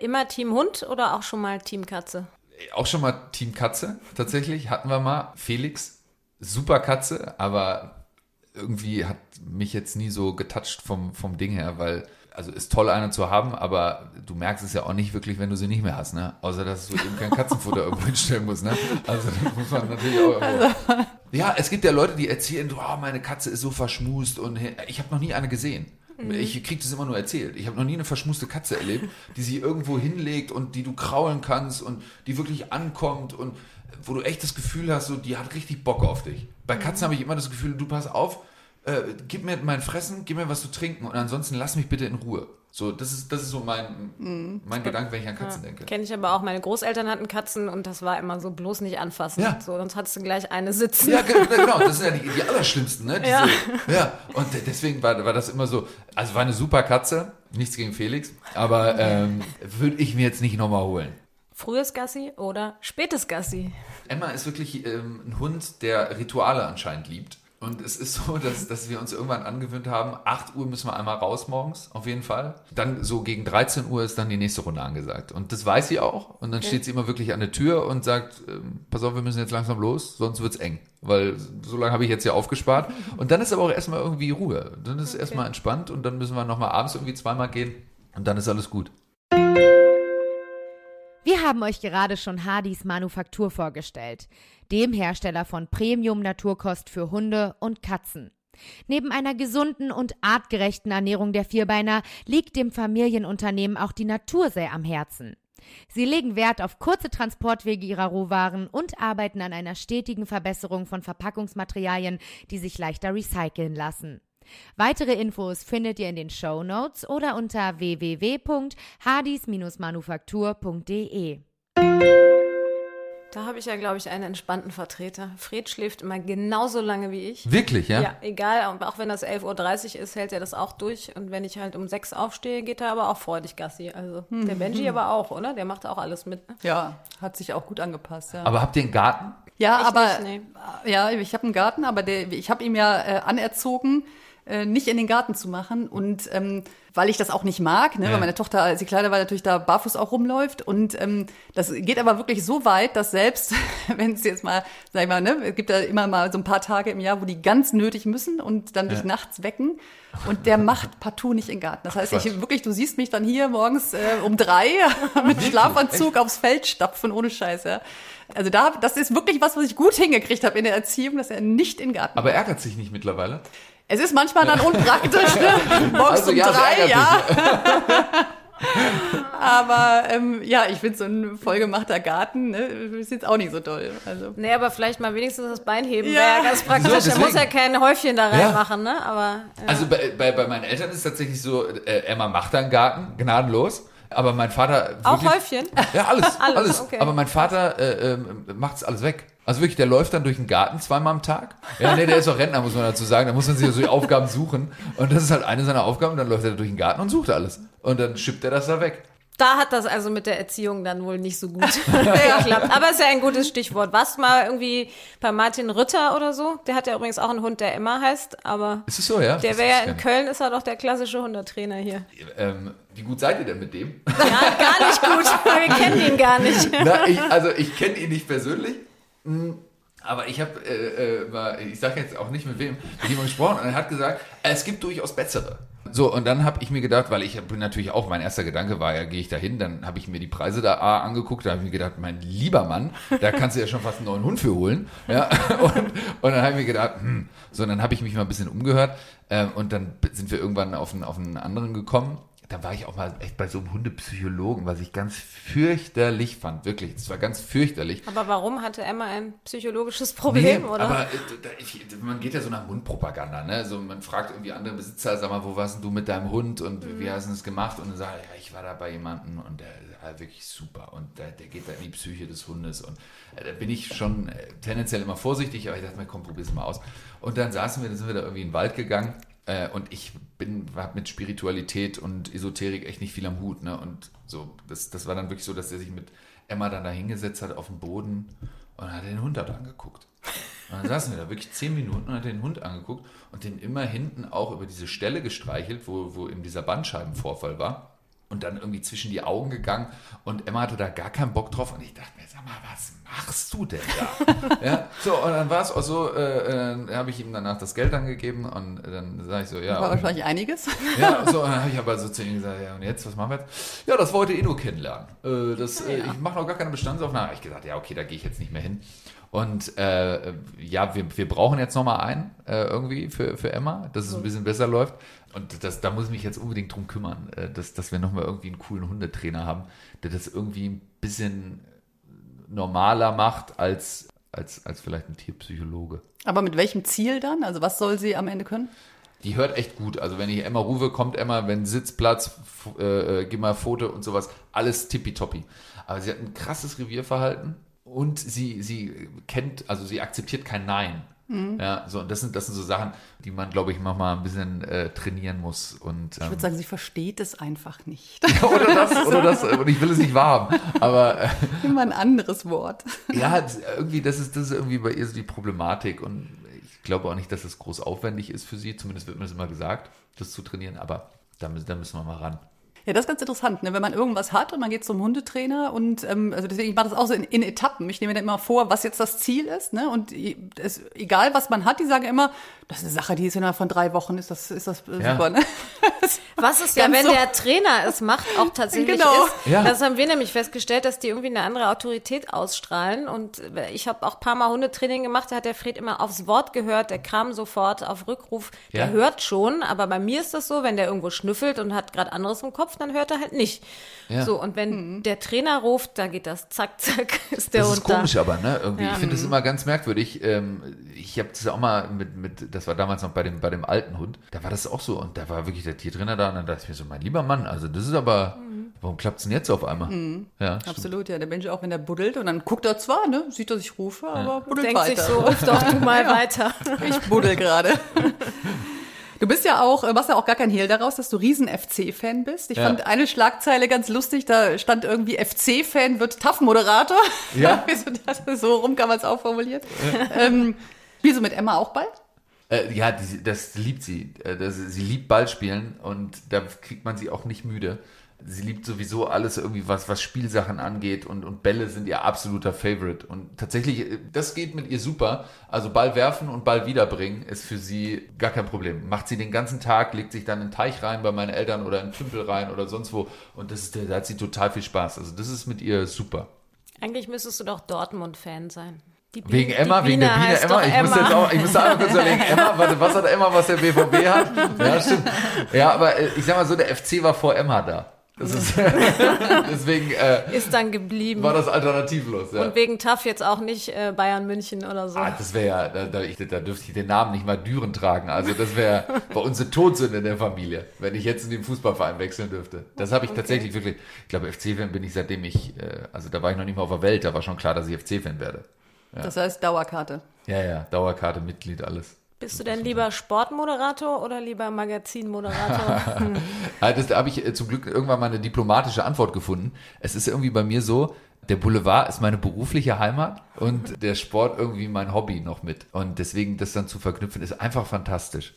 Immer Team Hund oder auch schon mal Team Katze? Auch schon mal Team Katze, tatsächlich, hatten wir mal. Felix, super Katze, aber irgendwie hat mich jetzt nie so getoucht vom, vom Ding her, weil, also ist toll, eine zu haben, aber du merkst es ja auch nicht wirklich, wenn du sie nicht mehr hast, ne? Außer, dass du eben kein Katzenfutter <laughs> irgendwo hinstellen musst, ne? Also, das muss man natürlich auch irgendwo. Ja, es gibt ja Leute, die erzählen, oh, meine Katze ist so verschmust und ich habe noch nie eine gesehen. Ich krieg das immer nur erzählt. Ich habe noch nie eine verschmuste Katze erlebt, die sich irgendwo hinlegt und die du kraulen kannst und die wirklich ankommt und wo du echt das Gefühl hast, so, die hat richtig Bock auf dich. Bei Katzen habe ich immer das Gefühl, du pass auf, äh, gib mir mein Fressen, gib mir was zu trinken und ansonsten lass mich bitte in Ruhe. So, das ist, das ist so mein, mein Gedanke, wenn ich an Katzen denke. Kenne ich aber auch. Meine Großeltern hatten Katzen und das war immer so bloß nicht anfassen. Ja. So, sonst hattest du gleich eine sitzen. Ja, ge- genau, das <laughs> sind ja die, die allerschlimmsten, ne? Diese, Ja. ja. und de- deswegen war, war das immer so, also war eine super Katze, nichts gegen Felix, aber <laughs> ähm, würde ich mir jetzt nicht nochmal holen. Frühes Gassi oder spätes Gassi? Emma ist wirklich ähm, ein Hund, der Rituale anscheinend liebt. Und es ist so, dass, dass wir uns irgendwann angewöhnt haben, 8 Uhr müssen wir einmal raus morgens, auf jeden Fall. Dann so gegen 13 Uhr ist dann die nächste Runde angesagt. Und das weiß sie auch. Und dann steht sie immer wirklich an der Tür und sagt, ähm, pass auf, wir müssen jetzt langsam los, sonst wird's eng. Weil so lange habe ich jetzt ja aufgespart. Und dann ist aber auch erstmal irgendwie Ruhe. Dann ist es erstmal entspannt und dann müssen wir nochmal abends irgendwie zweimal gehen und dann ist alles gut. Wir haben euch gerade schon Hardys Manufaktur vorgestellt, dem Hersteller von Premium-Naturkost für Hunde und Katzen. Neben einer gesunden und artgerechten Ernährung der Vierbeiner liegt dem Familienunternehmen auch die Natur sehr am Herzen. Sie legen Wert auf kurze Transportwege ihrer Rohwaren und arbeiten an einer stetigen Verbesserung von Verpackungsmaterialien, die sich leichter recyceln lassen. Weitere Infos findet ihr in den Show Notes oder unter www.hadis-manufaktur.de. Da habe ich ja, glaube ich, einen entspannten Vertreter. Fred schläft immer genauso lange wie ich. Wirklich, ja? Ja, egal, und auch wenn das 11.30 Uhr ist, hält er das auch durch. Und wenn ich halt um sechs aufstehe, geht er aber auch freudig Gassi. Also der Benji aber auch, oder? Der macht auch alles mit. Ne? Ja, hat sich auch gut angepasst, ja. Aber habt ihr einen Garten? Ja, Ich aber nicht, ja, ich habe einen Garten, aber der, ich habe ihm ja äh, anerzogen, äh, nicht in den Garten zu machen und ähm, weil ich das auch nicht mag, ne, Ja. weil meine Tochter, als sie kleiner war, natürlich da barfuß auch rumläuft und ähm, das geht aber wirklich so weit, dass selbst <laughs> wenn es jetzt mal, sag ich mal, ne, es gibt ja immer mal so ein paar Tage im Jahr, wo die ganz nötig müssen und dann dich nachts wecken und der macht partout nicht in den Garten. Das heißt, ich wirklich, du siehst mich dann hier morgens äh, um drei <laughs> mit Schlafanzug aufs Feld stapfen ohne Scheiß, ja. Also da, das ist wirklich was, was ich gut hingekriegt habe in der Erziehung, dass er nicht in den Garten. Aber ärgert sich nicht mittlerweile? Es ist manchmal dann unpraktisch, ne? <laughs> morgens Also um ja, es drei, ja. Aber ähm, ja, ich finde so ein vollgemachter Garten, ne, ist jetzt auch nicht so toll. Also Nee, aber vielleicht mal wenigstens das Bein heben Ja. wäre ja ganz praktisch. So, er muss ja kein Häufchen da Ja. reinmachen, ne? Aber äh, Also bei, bei, bei meinen Eltern ist es tatsächlich so, äh, Emma macht da einen Garten, gnadenlos. Aber mein Vater. auch wirklich- Häufchen. Ja, alles, <laughs> alles. Alles, okay. Aber mein Vater äh, ähm, macht's alles weg. Also wirklich, der läuft dann durch den Garten zweimal am Tag. Ja, nee, der ist auch Rentner, muss man dazu sagen. Da muss man sich so die Aufgaben suchen. Und das ist halt eine seiner Aufgaben. Dann läuft er durch den Garten und sucht alles. Und dann schippt er das da weg. Da hat das also mit der Erziehung dann wohl nicht so gut <laughs> geklappt. Aber ist ja ein gutes Stichwort. Was mal irgendwie bei Martin Rütter oder so? Der hat ja übrigens auch einen Hund, der Emma heißt, aber Ist es so, ja? der wäre ja in Köln, ist er doch der klassische Hundetrainer hier. Ähm, wie gut seid ihr denn mit dem? Ja, gar nicht gut. <laughs> Wir kennen ihn gar nicht. Na, ich, also ich kenne ihn nicht persönlich. Aber ich habe, äh, äh, ich sage jetzt auch nicht mit wem, mit jemandem gesprochen und er hat gesagt, es gibt durchaus bessere. So, und dann habe ich mir gedacht, weil ich bin natürlich auch, mein erster Gedanke war ja, gehe ich da hin, dann habe ich mir die Preise da A angeguckt, da habe ich mir gedacht, mein lieber Mann, da kannst du ja schon fast einen neuen Hund für holen. Ja, <laughs> und, und dann habe ich mir gedacht, hm, so, und dann habe ich mich mal ein bisschen umgehört ähm, und dann sind wir irgendwann auf einen, auf einen anderen gekommen. Da war ich auch mal echt bei so einem Hundepsychologen, was ich ganz fürchterlich fand, wirklich. Das war ganz fürchterlich. Aber warum hatte Emma ein psychologisches Problem, Nee, oder? Aber äh, da, ich, man geht ja so nach Mundpropaganda, ne? So, man fragt irgendwie andere Besitzer, sag mal, wo warst denn du mit deinem Hund und wie hast du das gemacht? Und dann sagt ja, ich war da bei jemandem und der war wirklich super und der, der geht da in die Psyche des Hundes und äh, da bin ich schon äh, tendenziell immer vorsichtig, aber ich dachte mir, komm, probier's mal aus. Und dann saßen wir, dann sind wir da irgendwie in den Wald gegangen äh, und ich bin, hab mit Spiritualität und Esoterik echt nicht viel am Hut, ne? Und so, das, das war dann wirklich so, dass er sich mit Emma dann da hingesetzt hat auf den Boden und hat den Hund da angeguckt. Und dann saßen wir da wirklich zehn Minuten und hat den Hund angeguckt und den immer hinten auch über diese Stelle gestreichelt, wo, wo eben dieser Bandscheibenvorfall war. Und dann irgendwie zwischen die Augen gegangen und Emma hatte da gar keinen Bock drauf und ich dachte mir, sag mal, was machst du denn da? <laughs> ja, so, und dann war es auch so, äh, äh, habe ich ihm danach das Geld angegeben und dann sage ich so, ja. war wahrscheinlich einiges. ja, <laughs> so, dann habe ich aber so zu ihm gesagt, ja, und jetzt, was machen wir jetzt? Ja, das wollte ich eh nur kennenlernen. Äh, das, äh, ich mache noch gar keine Bestandsaufnahme. Ich gesagt, ja, okay, da gehe ich jetzt nicht mehr hin. Und äh, ja, wir, wir brauchen jetzt noch mal einen äh, irgendwie für, für Emma, dass es ein bisschen besser läuft. Und das, da muss ich mich jetzt unbedingt drum kümmern, äh, dass, dass wir noch mal irgendwie einen coolen Hundetrainer haben, der das irgendwie ein bisschen normaler macht als, als, als vielleicht ein Tierpsychologe. Aber mit welchem Ziel dann? Also was soll sie am Ende können? Die hört echt gut. Also wenn ich Emma rufe, kommt Emma, wenn Sitzplatz, äh, gib mal Foto und sowas, alles tippitoppi. Aber sie hat ein krasses Revierverhalten und sie, sie kennt, also sie akzeptiert kein Nein. Ja, so, und das sind, das sind so Sachen, die man, glaube ich, manchmal ein bisschen äh, trainieren muss. Und, Ich ähm, würde sagen, sie versteht es einfach nicht. <laughs> oder das, oder das, und ich will es nicht wahrhaben. Aber äh, <laughs> Immer ein anderes Wort. <laughs> ja, irgendwie, das ist, das ist irgendwie bei ihr so die Problematik und ich glaube auch nicht, dass es groß aufwendig ist für sie. Zumindest wird mir das immer gesagt, das zu trainieren, aber da da müssen wir mal ran. Ja, das ist ganz interessant, ne? wenn man irgendwas hat und man geht zum Hundetrainer und ähm, also deswegen ich mache das auch so in, in Etappen. Ich nehme dann immer vor, was jetzt das Ziel ist, ne? Und es, egal was man hat, die sagen immer, das ist eine Sache, die ist innerhalb von drei Wochen, ist das, ist das äh, Ja. super, ne? <laughs> Was ist ja, wenn so- der Trainer es macht, auch tatsächlich <laughs> Genau. ist. Ja. Das haben wir nämlich festgestellt, dass die irgendwie eine andere Autorität ausstrahlen. Und ich habe auch ein paar Mal Hundetraining gemacht, da hat der Fred immer aufs Wort gehört, der kam sofort auf Rückruf. Der Ja. hört schon, aber bei mir ist das so, wenn der irgendwo schnüffelt und hat gerade anderes im Kopf, dann hört er halt nicht. Ja. So, und wenn der Trainer ruft, da geht das zack, zack, <laughs> ist der Das Hund ist komisch da. aber, ne? Irgendwie. Ja. Ich finde das immer ganz merkwürdig. Ähm, ich habe das auch mal mit, mit, das war damals noch bei dem, bei dem alten Hund, da war das auch so und da war wirklich der Tiertrainer da und dann dachte ich mir so, mein lieber Mann, also das ist aber, warum klappt's denn jetzt auf einmal? Ja, stimmt. Absolut, ja. Der Mensch auch, wenn er buddelt und dann guckt er zwar, ne, sieht, dass ich rufe, aber buddelt Denkt weiter. sich so, ruf doch du mal <laughs> weiter. Ich buddel gerade. <laughs> Du bist ja auch, machst ja auch gar kein Hehl daraus, dass du riesen FC-Fan bist. Ich Ja. fand eine Schlagzeile ganz lustig, da stand irgendwie FC-Fan wird TAF-Moderator. Ja. <laughs> Wieso das- so rum kann man es auch formuliert. ähm, spielst du mit Emma auch Ball? Äh, ja, die, das liebt sie. Äh, Das, sie liebt Ballspielen und da kriegt man sie auch nicht müde. Sie liebt sowieso alles irgendwie, was, was Spielsachen angeht und, und Bälle sind ihr absoluter Favorite. Und tatsächlich, äh, das geht mit ihr super. Also Ball werfen und Ball wiederbringen ist für sie gar kein Problem. Macht sie den ganzen Tag, legt sich dann in den Teich rein bei meinen Eltern oder in den Tümpel rein oder sonst wo. Und das ist, da hat sie total viel Spaß. Also das ist mit ihr super. Eigentlich müsstest du doch Dortmund-Fan sein. Wegen Emma, wegen der Biene Emma. Ich muss jetzt auch, ich muss einmal kurz überlegen, Emma, warte, was hat Emma, was der BVB hat? Ja, stimmt. Ja, aber äh, ich sag mal so, der FC war vor Emma da. Das ist, <laughs> deswegen äh, Ist dann geblieben. war das alternativlos. Ja. Und wegen TAF jetzt auch nicht äh, Bayern München oder so. Ah, das wäre ja, da, da, ich, da dürfte ich den Namen nicht mal Düren tragen. Also das wäre bei uns eine Todsünde in der Familie, wenn ich jetzt in den Fußballverein wechseln dürfte. Das habe ich tatsächlich wirklich, ich glaube, FC-Fan bin ich seitdem ich, äh, also da war ich noch nicht mal auf der Welt, da war schon klar, dass ich FC-Fan werde. Das heißt Dauerkarte. Ja, ja, Dauerkarte, Mitglied, alles. Bist du denn lieber Sportmoderator oder lieber Magazinmoderator? <laughs> <laughs> Das, da habe ich äh, zum Glück irgendwann mal eine diplomatische Antwort gefunden. Es ist irgendwie bei mir so, der Boulevard ist meine berufliche Heimat und <laughs> der Sport irgendwie mein Hobby noch mit. Und deswegen das dann zu verknüpfen, ist einfach fantastisch.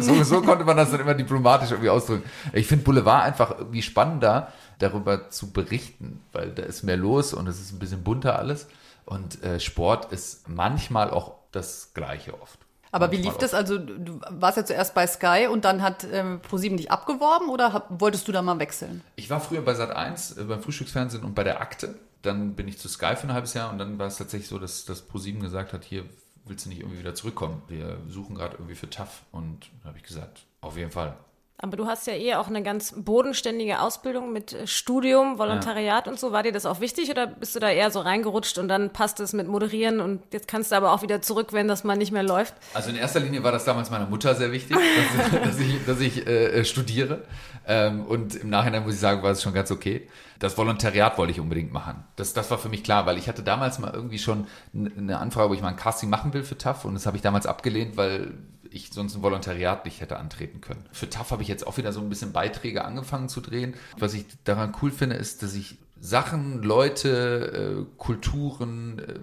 so, so konnte man das dann immer diplomatisch irgendwie ausdrücken. Ich finde Boulevard einfach irgendwie spannender, darüber zu berichten, weil da ist mehr los und es ist ein bisschen bunter alles. Und äh, Sport ist manchmal auch das Gleiche oft. Aber wie Manchmal lief das? Also du warst ja zuerst bei Sky und dann hat ähm, ProSieben dich abgeworben oder hab, wolltest du da mal wechseln? Ich war früher bei Sat 1 äh, beim Frühstücksfernsehen und bei der Akte. Dann bin ich zu Sky für ein halbes Jahr und dann war es tatsächlich so, dass das ProSieben gesagt hat, hier willst du nicht irgendwie wieder zurückkommen? Wir suchen gerade irgendwie für TAF und da habe ich gesagt, auf jeden Fall. Aber du hast ja eh auch eine ganz bodenständige Ausbildung mit äh, Studium, Volontariat und so. War dir das auch wichtig oder bist du da eher so reingerutscht und dann passt es mit Moderieren und jetzt kannst du aber auch wieder zurück, wenn das mal nicht mehr läuft? Also in erster Linie war das damals meiner Mutter sehr wichtig, <laughs> dass, dass ich, dass ich äh, studiere. Ähm, und im Nachhinein muss ich sagen, war es schon ganz okay. Das Volontariat wollte ich unbedingt machen. Das, das war für mich klar, weil ich hatte damals mal irgendwie schon eine Anfrage, wo ich mal ein Casting machen will für TAF und das habe ich damals abgelehnt, weil ich sonst ein Volontariat nicht hätte antreten können. Für TAF habe ich jetzt auch wieder so ein bisschen Beiträge angefangen zu drehen. Was ich daran cool finde, ist, dass ich Sachen, Leute, äh, Kulturen, äh,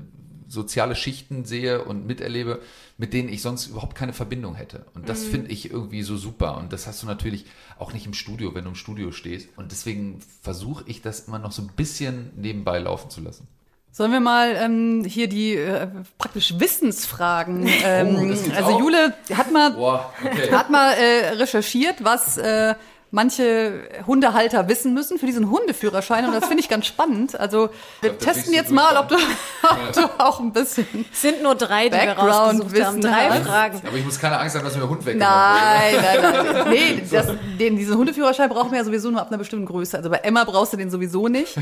soziale Schichten sehe und miterlebe, mit denen ich sonst überhaupt keine Verbindung hätte. Und das finde ich irgendwie so super. Und das hast du natürlich auch nicht im Studio, wenn du im Studio stehst. Und deswegen versuche ich das immer noch so ein bisschen nebenbei laufen zu lassen. Sollen wir mal ähm, hier die äh, praktisch Wissensfragen. Ähm, <laughs> Oh, das gibt's also auch? Jule hat mal Boah, okay. hat mal äh, recherchiert, was äh, manche Hundehalter wissen müssen für diesen Hundeführerschein und das finde ich ganz spannend. Also wir glaub, testen jetzt mal, ob du, <laughs> ob du auch ein bisschen. Es sind nur drei, die wir Background rausgesucht haben. Wissen Drei hast. Fragen. Aber ich muss keine Angst haben, dass mir der Hund weggenommen. Nein, nein, nein. <laughs> Nee, das, den, diesen Hundeführerschein brauchen wir ja sowieso nur ab einer bestimmten Größe. Also bei Emma brauchst du den sowieso nicht.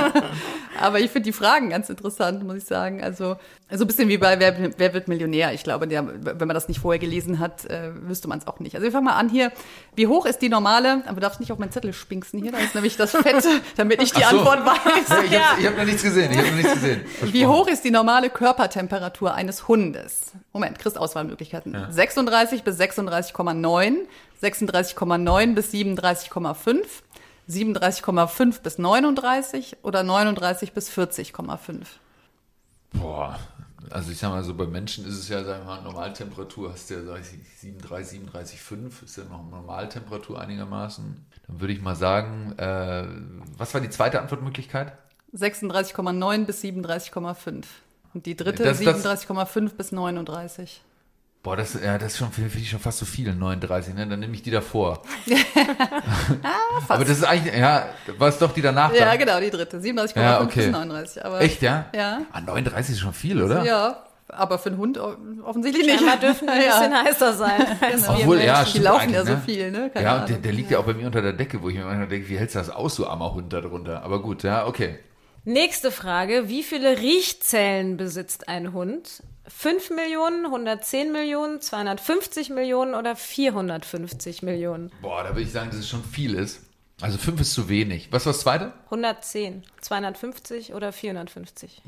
<laughs> Aber ich finde die Fragen ganz interessant, muss ich sagen. Also so ein bisschen wie bei Wer, Wer wird Millionär. Ich glaube, der, wenn man das nicht vorher gelesen hat, äh, wüsste man es auch nicht. Also wir fangen mal an hier. Wie hoch ist die normale, aber du darfst nicht auf meinen Zettel spinksen hier, da ist nämlich das Fett, <laughs> damit ich die so. Antwort weiß. Ja, ich habe hab noch nichts gesehen. Ich habe noch nichts gesehen. <laughs> Wie hoch ist die normale Körpertemperatur eines Hundes? Moment, kriegst Auswahlmöglichkeiten. 36 bis 36,9, 36,9 bis 37,5, 37,5 bis 39 oder 39 bis 40,5. Boah, also ich sag mal so, bei Menschen ist es ja, sagen wir mal, Normaltemperatur hast du ja, sag ich, 37, 37,5 ist ja noch Normaltemperatur einigermaßen. Dann würde ich mal sagen, äh, was war die zweite Antwortmöglichkeit? 36,9 bis 37,5. Und die dritte Das- das- 37,5 bis 39. Boah, das, ja, das ist schon, finde ich schon fast so viel, 39, ne? Dann nehme ich die davor. <laughs> Aber das ist eigentlich, ja, war es doch die danach Ja, dann? genau, die dritte. 37,5 Ja, okay. bis 39. Aber, Echt, ja? Ja. Ah, 39 ist schon viel, oder? Ja, aber für einen Hund offensichtlich nicht. Scheinbar dürfen die ein <laughs> Ja. bisschen heißer sein. <laughs> Wir Obwohl, ja, Menschen. Die laufen ja so ne? viel, ne? Keine ja, und der, der liegt ja auch bei mir unter der Decke, wo ich mir manchmal denke, wie hältst du das aus, du armer Hund da drunter? Aber gut, ja, okay. Nächste Frage. Wie viele Riechzellen besitzt ein Hund? 5 Millionen, 110 Millionen, 250 Millionen oder 450 Millionen? Boah, da würde ich sagen, dass es schon viel ist. Also fünf ist zu wenig. Was war das zweite? 110, 250 oder 450.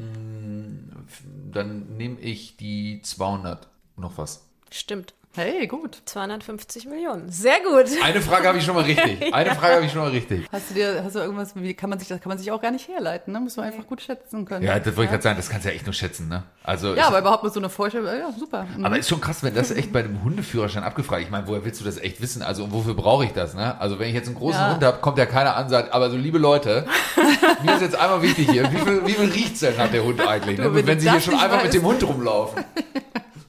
Dann nehme ich die 200 noch was. Stimmt. Hey, gut. 250 Millionen. Sehr gut. Eine Frage habe ich schon mal richtig. <laughs> Eine Frage habe ich schon mal richtig. Hast du dir, hast du irgendwas, wie kann man sich das kann man sich auch gar nicht herleiten, ne? Muss man einfach gut schätzen können. Ja, das wollte ich gerade sagen, das kannst du ja echt nur schätzen, ne? Also Ja, ich- aber überhaupt mit so einer Vorstellung, ja, super. Mhm. Aber ist schon krass, wenn das echt bei dem Hundeführerschein abgefragt. Ich meine, woher willst du das echt wissen? Also und wofür brauche ich das? Ne? Also wenn ich jetzt einen großen Ja. Hund habe, kommt ja keiner an sagt, aber so liebe Leute, <laughs> mir ist jetzt einmal wichtig hier, wie viel, wie viel riecht's denn hat der Hund eigentlich? Du, Ne? wenn sie hier schon einfach mit dem Hund rumlaufen. <laughs>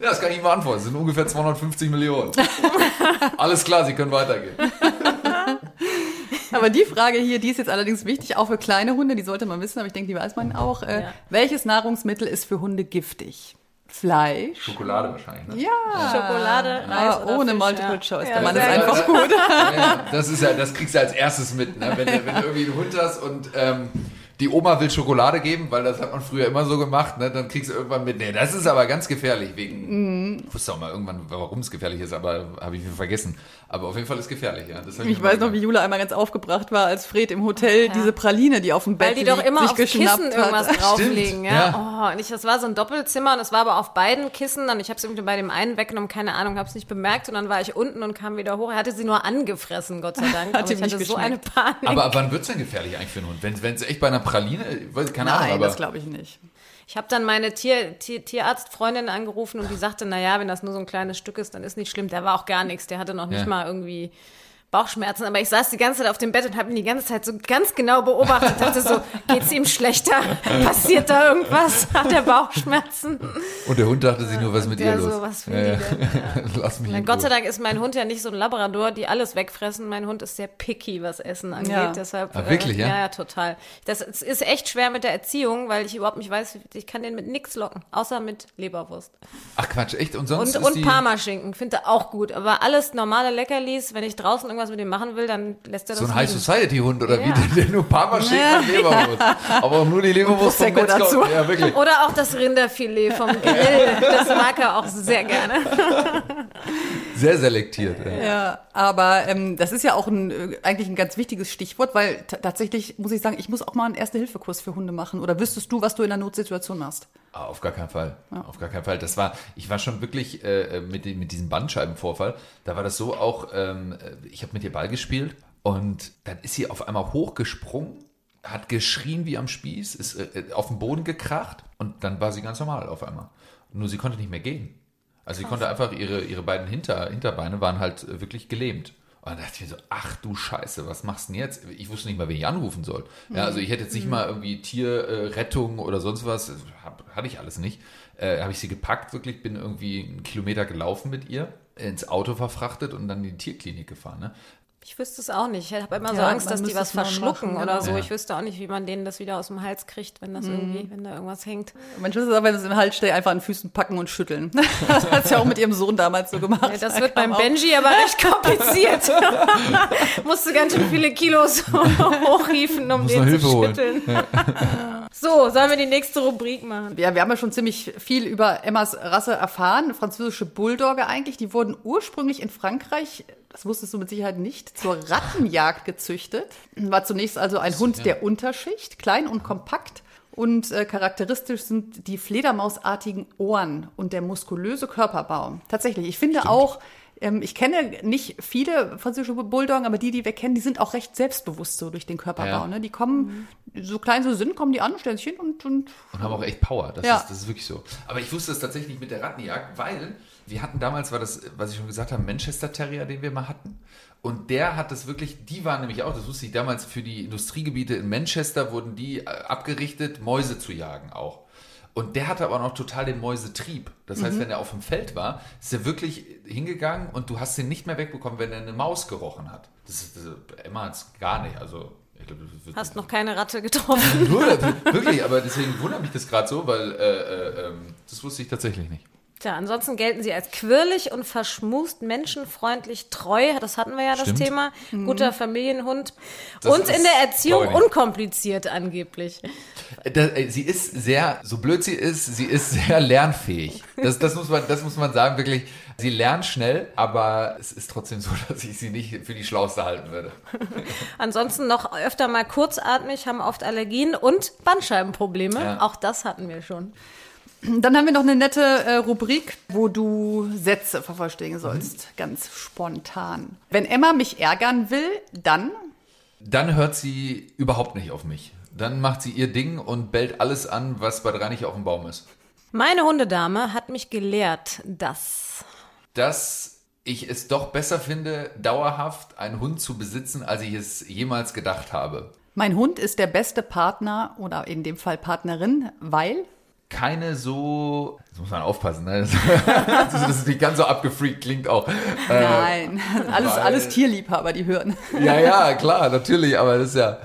Ja, das kann ich Ihnen beantworten. Das sind ungefähr 250 Millionen. <laughs> Alles klar, Sie können weitergehen. Aber die Frage hier, die ist jetzt allerdings wichtig, auch für kleine Hunde, die sollte man wissen, aber ich denke, die weiß man auch. Äh, Ja. Welches Nahrungsmittel ist für Hunde giftig? Fleisch? Schokolade wahrscheinlich, ne? Ja. Schokolade, Reis Ah, oder ohne Fisch, Multiple ja. Choice. Ja, Der Mann ist einfach gut. Ja, das ist ja, das kriegst du als erstes mit, ne? Wenn, du- wenn du irgendwie einen Hund hast und ähm, die Oma will Schokolade geben, weil das hat man früher immer so gemacht, ne? Dann kriegst du irgendwann mit, nee, das ist aber ganz gefährlich wegen. Ich wusste auch mal irgendwann, warum es gefährlich ist, aber habe ich vergessen. Aber auf jeden Fall ist es gefährlich, ja. Ich immer weiß noch, wie. Jula einmal ganz aufgebracht war, als Fred im Hotel diese Praline, die auf dem Bett Weil die doch liegt, immer geschnappt Kissen hat. irgendwas drauflegen, ja. ja. Oh, und ich, das war so ein Doppelzimmer und es war aber auf beiden Kissen. Und ich habe es irgendwie bei dem einen weggenommen, keine Ahnung, habe es nicht bemerkt. Und dann war ich unten und kam wieder hoch. Er hatte sie nur angefressen, Gott sei Dank. <laughs> Hat aber ich hatte so eine. Panik. Aber ab wann wird's denn gefährlich eigentlich für einen Hund? Wenn es echt bei einer Praline, ich weiß, keine Ahnung, Nein, aber. das glaube ich nicht. Ich habe dann meine Tier, Tier, Tierarztfreundin angerufen und die sagte, na ja, wenn das nur so ein kleines Stück ist, dann ist nicht schlimm. Der war auch gar nichts. Der hatte noch nicht Ja. mal irgendwie Bauchschmerzen. Aber ich saß die ganze Zeit auf dem Bett und habe ihn die ganze Zeit so ganz genau beobachtet. Dachte so, <laughs> geht's ihm schlechter? Passiert da irgendwas? Hat er Bauchschmerzen? und der Hund dachte sich nur, was ist mit ihr los? so, was will ja, <laughs> ja. Lass mich Na, Gott sei. Dank ist mein Hund ja nicht so ein Labrador, die alles wegfressen. Mein Hund ist sehr picky, was Essen angeht. Ja. Deshalb, Ah, wirklich, äh, ja? Ja, ja, total. Das ist echt schwer mit der Erziehung, weil ich überhaupt nicht weiß, ich kann den mit nichts locken, außer mit Leberwurst. Ach Quatsch, echt? Und sonst Und, ist und die... Parmaschinken, finde auch gut. Aber alles normale Leckerlis, wenn ich draußen irgendwas mit ihm machen will, dann lässt er das So ein High. Society Hund oder Ja. wie, der nur Parma schickt und Leberwurst. Aber auch nur die Leberwurst vom Metzger. dazu. Ja, wirklich. Oder auch das Rinderfilet vom Grill. <laughs> Das mag er auch sehr gerne. <laughs> Sehr selektiert. Ja. Ja, aber ähm, das ist ja auch ein, äh, eigentlich ein ganz wichtiges Stichwort, weil tatsächlich muss ich sagen, ich muss auch mal einen Erste-Hilfe-Kurs für Hunde machen. Oder wüsstest du, was du in einer Notsituation machst? Ah, auf gar keinen Fall. Auf gar keinen Fall. Das war, ich war schon wirklich äh, mit, dem- mit diesem Bandscheibenvorfall, da war das so auch, ähm, ich habe mit ihr Ball gespielt und dann ist sie auf einmal hochgesprungen, hat geschrien wie am Spieß, ist äh, auf den Boden gekracht und dann war sie ganz normal auf einmal. Nur sie konnte nicht mehr gehen. Also sie konnte einfach, ihre, ihre beiden Hinter, Hinterbeine waren halt äh, wirklich gelähmt. Und dann dachte ich mir so, ach du Scheiße, was machst du denn jetzt? Ich wusste nicht mal, wen ich anrufen soll. Ja, also ich hätte jetzt nicht mal irgendwie Tierrettung äh, oder sonst was, hab, hatte ich alles nicht. Äh, Habe ich sie gepackt, wirklich, bin irgendwie einen Kilometer gelaufen mit ihr, ins Auto verfrachtet und dann in die Tierklinik gefahren. Ne? Ich wüsste es auch nicht. Ich habe immer so Ja, Angst, man dass die was es verschlucken machen, oder genau. so. Ja. Ich wüsste auch nicht, wie man denen das wieder aus dem Hals kriegt, wenn das irgendwie, wenn da irgendwas hängt. Mein Schlüssel ist aber, wenn es im Hals steht, einfach an Füßen packen und schütteln. <laughs> Das hat sie auch mit ihrem Sohn damals so gemacht. Ja, das Da wird beim Benji aber recht kompliziert. <laughs> Musste ganz schön viele Kilos <laughs> hochhieven, um Muss den zu Hilfe holen. schütteln. So, sollen wir die nächste Rubrik machen? Ja, wir haben ja schon ziemlich viel über Emmas Rasse erfahren. Französische Bulldogge eigentlich. Die wurden ursprünglich in Frankreich, das wusstest du mit Sicherheit nicht, zur Rattenjagd gezüchtet. War zunächst also ein Hund der Unterschicht, klein und kompakt. Und äh, charakteristisch sind die Fledermausartigen Ohren und der muskulöse Körperbau. Tatsächlich, ich finde auch, ähm, ich kenne nicht viele französische Bulldoggen, aber die, die wir kennen, die sind auch recht selbstbewusst so durch den Körperbau. Ja. Ne? Die kommen, so klein sie sind, kommen die an, stellen sich hin und, und Und haben auch echt Power. Das, Ja. ist, das ist wirklich so. Aber ich wusste es tatsächlich mit der Rattenjagd, weil wir hatten damals, war das, was ich schon gesagt habe, Manchester Terrier, den wir mal hatten. Und der hat das wirklich, die waren nämlich auch, das wusste ich damals, für die Industriegebiete in Manchester wurden die äh, abgerichtet, Mäuse zu jagen auch. Und der hatte aber noch total den Mäusetrieb. Das heißt, wenn er auf dem Feld war, ist er wirklich hingegangen und du hast ihn nicht mehr wegbekommen, wenn er eine Maus gerochen hat. Das ist, das, Emma hat's gar nicht. Also, wird- Hast noch keine Ratte getroffen. <laughs> nur, wirklich, aber deswegen wundert mich das gerade so, weil äh, äh, ähm, das wusste ich tatsächlich nicht. Tja, ansonsten gelten sie als quirlig und verschmust, menschenfreundlich, treu. Das hatten wir ja das Stimmt. Thema. Guter Familienhund. Das und in der Erziehung nicht. unkompliziert angeblich. Da, äh, sie ist sehr, so blöd sie ist, sie ist sehr lernfähig. Das, das, muss man, das muss man sagen, wirklich. Sie lernt schnell, aber es ist trotzdem so, <laughs> dass ich sie nicht für die Schlauste halten würde. Ansonsten noch öfter mal kurzatmig, haben oft Allergien und Bandscheibenprobleme. Ja. Auch das hatten wir schon. Dann haben wir noch eine nette äh, Rubrik, wo du Sätze vervollständigen sollst, ganz spontan. Wenn Emma mich ärgern will, dann Dann hört sie überhaupt nicht auf mich. Dann macht sie ihr Ding und bellt alles an, was bei drei nicht auf dem Baum ist. Meine Hundedame hat mich gelehrt, dass. Dass ich es doch besser finde, dauerhaft einen Hund zu besitzen, als ich es jemals gedacht habe. mein Hund ist der beste Partner oder in dem Fall Partnerin, weil keine so. Jetzt muss man aufpassen, ne? <laughs> Das, das ist nicht ganz so abgefreakt, klingt auch. Äh, nein, alles, weil- alles Tierliebhaber, die hören. ja, ja, klar, natürlich, aber das ist ja.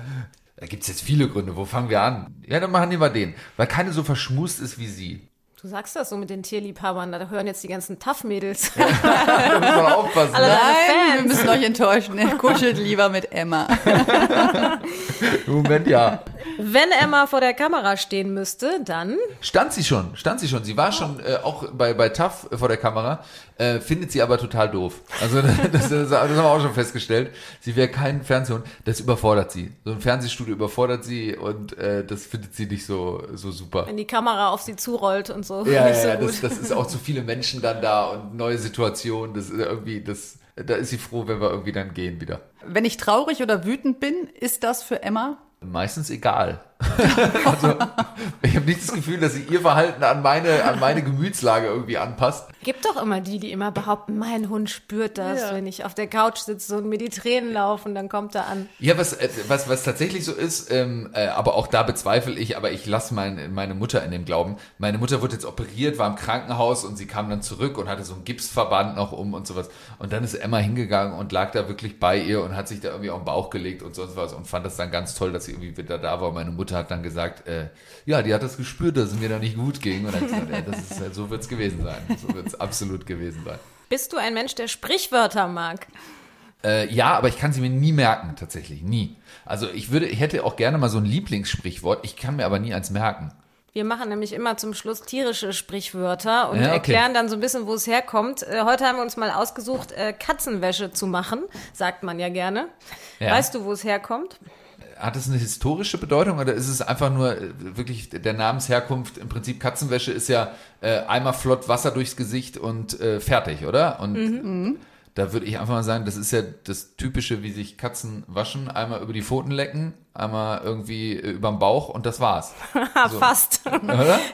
Da gibt es jetzt viele Gründe. Wo fangen wir an? Ja, dann machen wir mal den. Weil keine so verschmust ist wie sie. Du sagst das so mit den Tierliebhabern, da hören jetzt die ganzen Tough-Mädels. <laughs> Da muss man aufpassen. Alle ne? Nein, wir müssen euch enttäuschen. Er kuschelt lieber mit Emma. <laughs> Im Moment ja. Wenn Emma vor der Kamera stehen müsste, dann. Stand sie schon, stand sie schon. Sie war schon äh, auch bei, bei TAF vor der Kamera, äh, findet sie aber total doof. Also <laughs> das, das, das haben wir auch schon festgestellt. Sie wäre kein Fernsehhund, das überfordert sie. So ein Fernsehstudio überfordert sie und äh, das findet sie nicht so, so super. Wenn die Kamera auf sie zurollt und so. Ja, nicht ja, so ja gut. das, das ist auch zu viele Menschen dann da und neue Situationen. Das ist irgendwie, das, da ist sie froh, wenn wir irgendwie dann gehen wieder. Wenn ich traurig oder wütend bin, ist das für Emma Meistens egal. <laughs> also, ich habe nicht das Gefühl, dass sie ihr Verhalten an meine, an meine Gemütslage irgendwie anpasst. Gibt doch immer die, die immer behaupten, mein Hund spürt das, Ja. wenn ich auf der Couch sitze und mir die Tränen laufen, dann kommt er an. Ja, was, äh, was, was tatsächlich so ist, ähm, äh, aber auch da bezweifle ich, aber ich lasse mein, meine Mutter in dem Glauben. Meine Mutter wurde jetzt operiert, war im Krankenhaus und sie kam dann zurück und hatte so einen Gipsverband noch um und sowas. Und dann ist Emma hingegangen und lag da wirklich bei ihr und hat sich da irgendwie auf den Bauch gelegt und sonst was und fand das dann ganz toll, dass sie irgendwie wieder da war. Meine Mutter hat dann gesagt, äh, ja, die hat das gespürt, dass es mir da nicht gut ging. Und dann hat gesagt, ja, das ist, äh, so wird's gewesen sein. So wird's absolut gewesen sein. Bist du ein Mensch, der Sprichwörter mag? Äh, ja, aber ich kann sie mir nie merken, tatsächlich. Nie. Also ich würde, ich hätte auch gerne mal so ein Lieblingssprichwort, ich kann mir aber nie eins merken. Wir machen nämlich immer zum Schluss tierische Sprichwörter und Ja, okay. erklären dann so ein bisschen, wo es herkommt. Äh, heute haben wir uns mal ausgesucht, äh, Katzenwäsche zu machen, sagt man ja gerne. Ja. Weißt du, wo es herkommt? Hat es eine historische Bedeutung oder ist es einfach nur äh, wirklich der Namensherkunft? Im Prinzip Katzenwäsche ist ja äh, einmal flott Wasser durchs Gesicht und äh, fertig, oder? Und da würde ich einfach mal sagen, das ist ja das Typische, wie sich Katzen waschen. Einmal über die Pfoten lecken, einmal irgendwie äh, überm Bauch und das war's. <laughs> So. fast.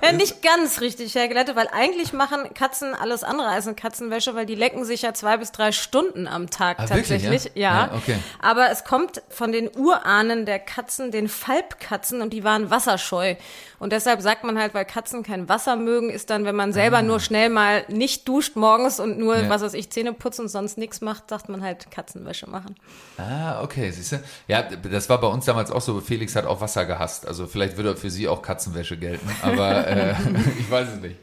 Ja, nicht ganz richtig hergeleitet, weil eigentlich machen Katzen alles andere als eine Katzenwäsche, weil die lecken sich ja zwei bis drei Stunden am Tag Ah, wirklich, tatsächlich. ja? Ja. Ja, okay. Aber es kommt von den Urahnen der Katzen, den Falbkatzen, und die waren wasserscheu. Und deshalb sagt man halt, weil Katzen kein Wasser mögen, ist dann, wenn man selber nur schnell mal nicht duscht morgens und nur, Ah. Ja. was weiß ich, Zähne putzen und sonst nichts macht, sagt man halt Katzenwäsche machen. Ah, okay, siehst du? Ja, das war bei uns damals auch so. Felix hat auch Wasser gehasst. Also vielleicht würde für sie auch Katzenwäsche gelten, aber äh, <laughs> ich weiß es nicht.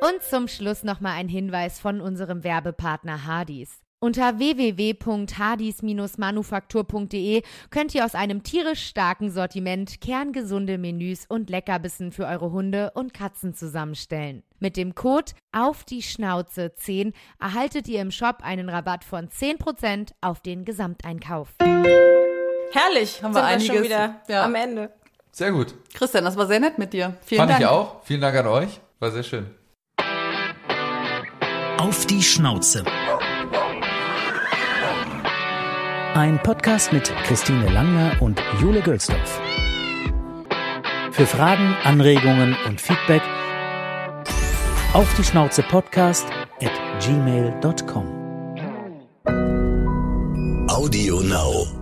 Und zum Schluss nochmal ein Hinweis von unserem Werbepartner Hardys. Unter www.hardys-manufaktur.de könnt ihr aus einem tierisch starken Sortiment kerngesunde Menüs und Leckerbissen für eure Hunde und Katzen zusammenstellen. Mit dem Code auf die Schnauze 10 erhaltet ihr im Shop einen Rabatt von 10% auf den Gesamteinkauf. Herrlich, Haben sind wir wir schon einiges, wieder ja. am Ende. Sehr gut. Christian, das war sehr nett mit dir. Vielen Fand Dank. ich auch. Vielen Dank an euch. War sehr schön. Auf die Schnauze. Ein Podcast mit Christine Langner und Jule Gölsdorf. Für Fragen, Anregungen und Feedback auf die Schnauze Podcast at gmail.com. Audio Now.